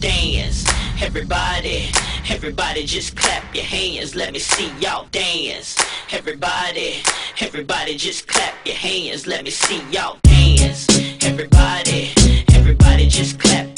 dance. Everybody, everybody just clap your hands. Let me see y'all dance. Everybody, everybody just clap your hands. Let me see y'all dance. Everybody, everybody just clap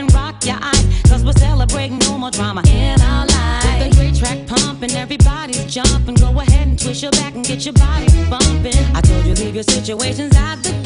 drama in our lives. With a great track pumping, everybody's jumping. Go ahead and twist your back and get your body bumping. I told you leave your situations out the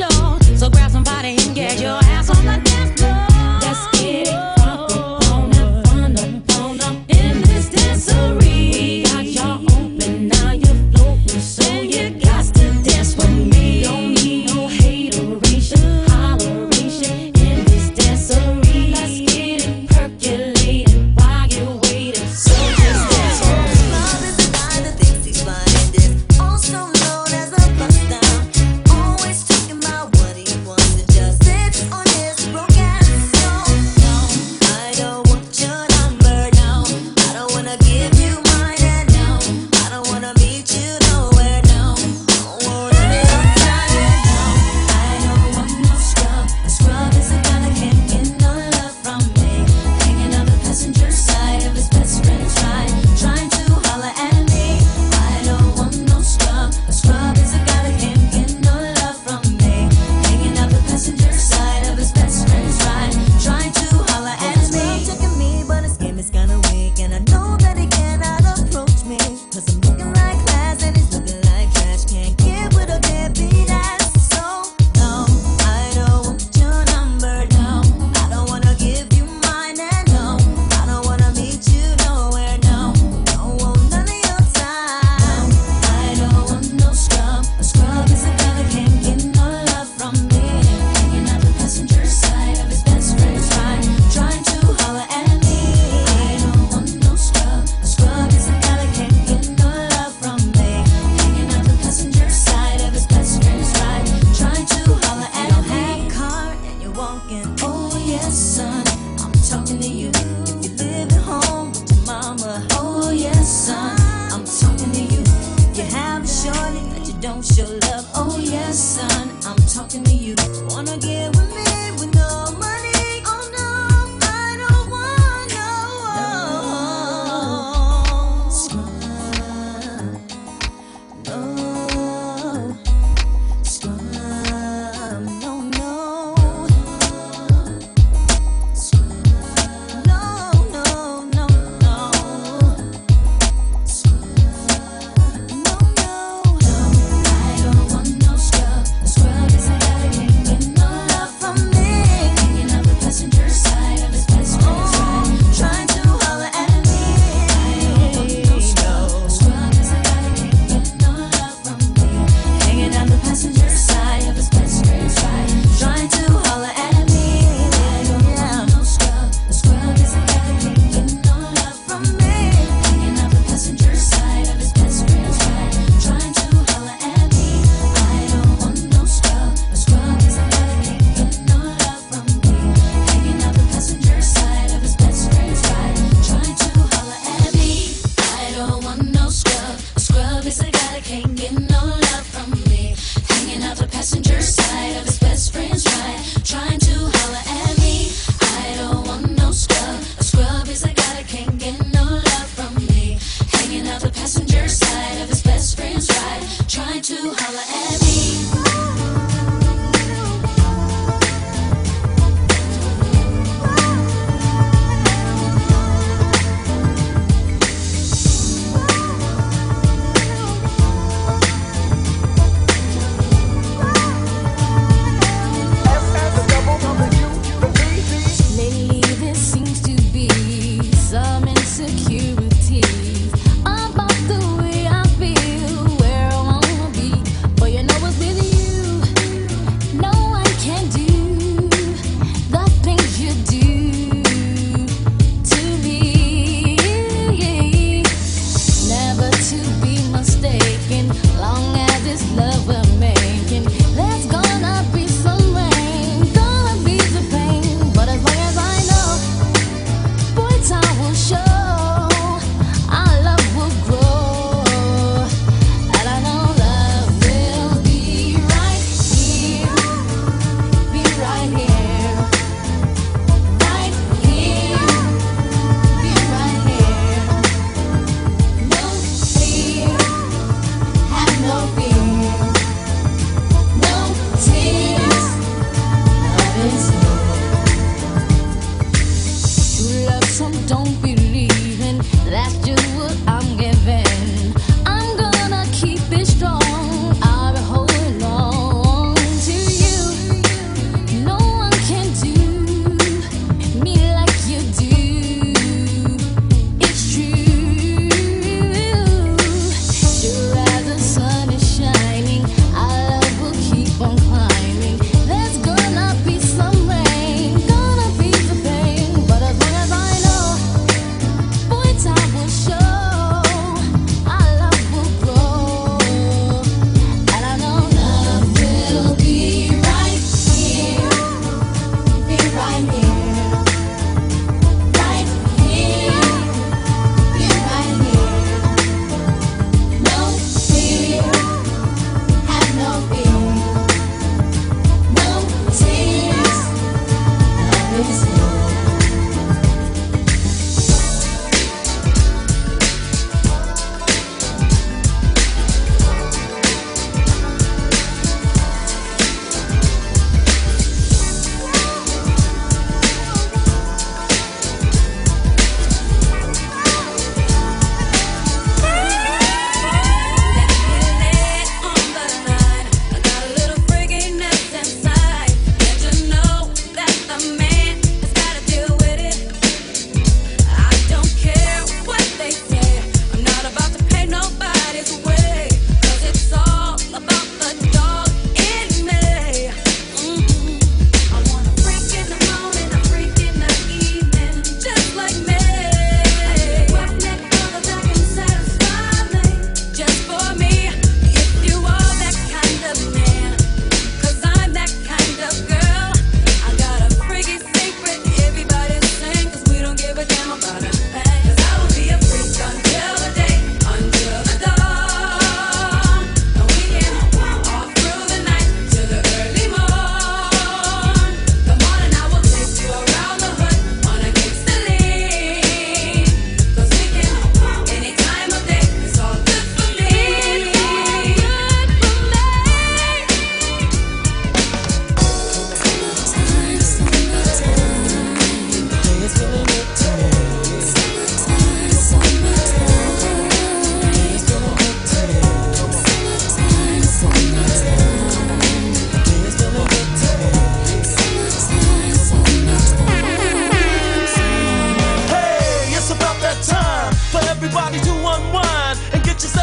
your love. Oh yes, son, I'm talking to you. Wanna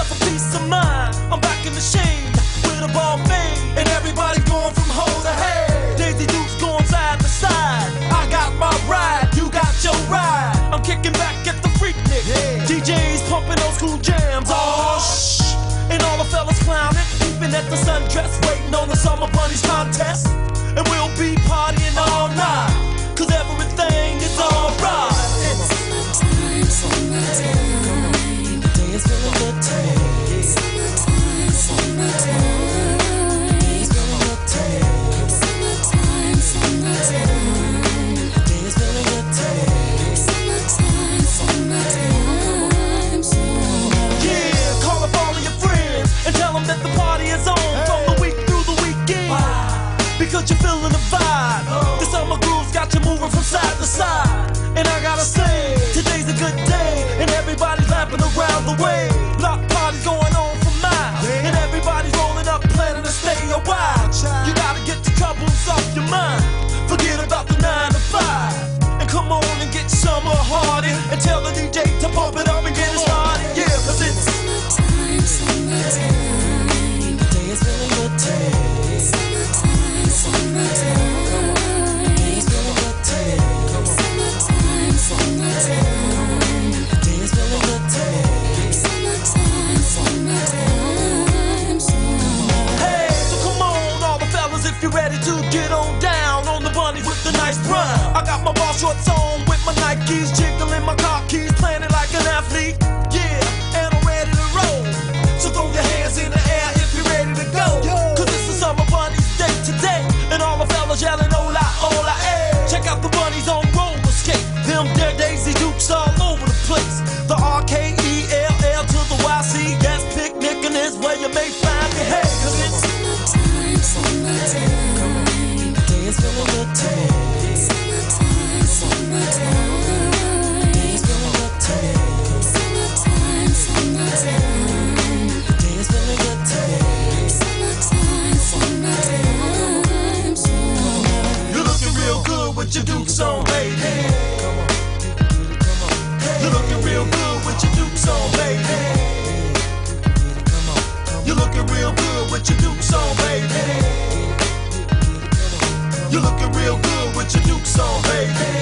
myself a peace of mind. I'm back in the shade with a ball fade. And everybody going from hole to head. Daisy Dukes going side to side. I got my ride, you got your ride. I'm kicking back at the freak nick. DJs pumping old school jams. Oh, shh. And all the fellas clowning, peeping at the sundress, waiting on the summer bunnies contest. And ready to get on down on the bunny with the nice brown. I got my ball shorts on with my Nikes, your dukes on, baby.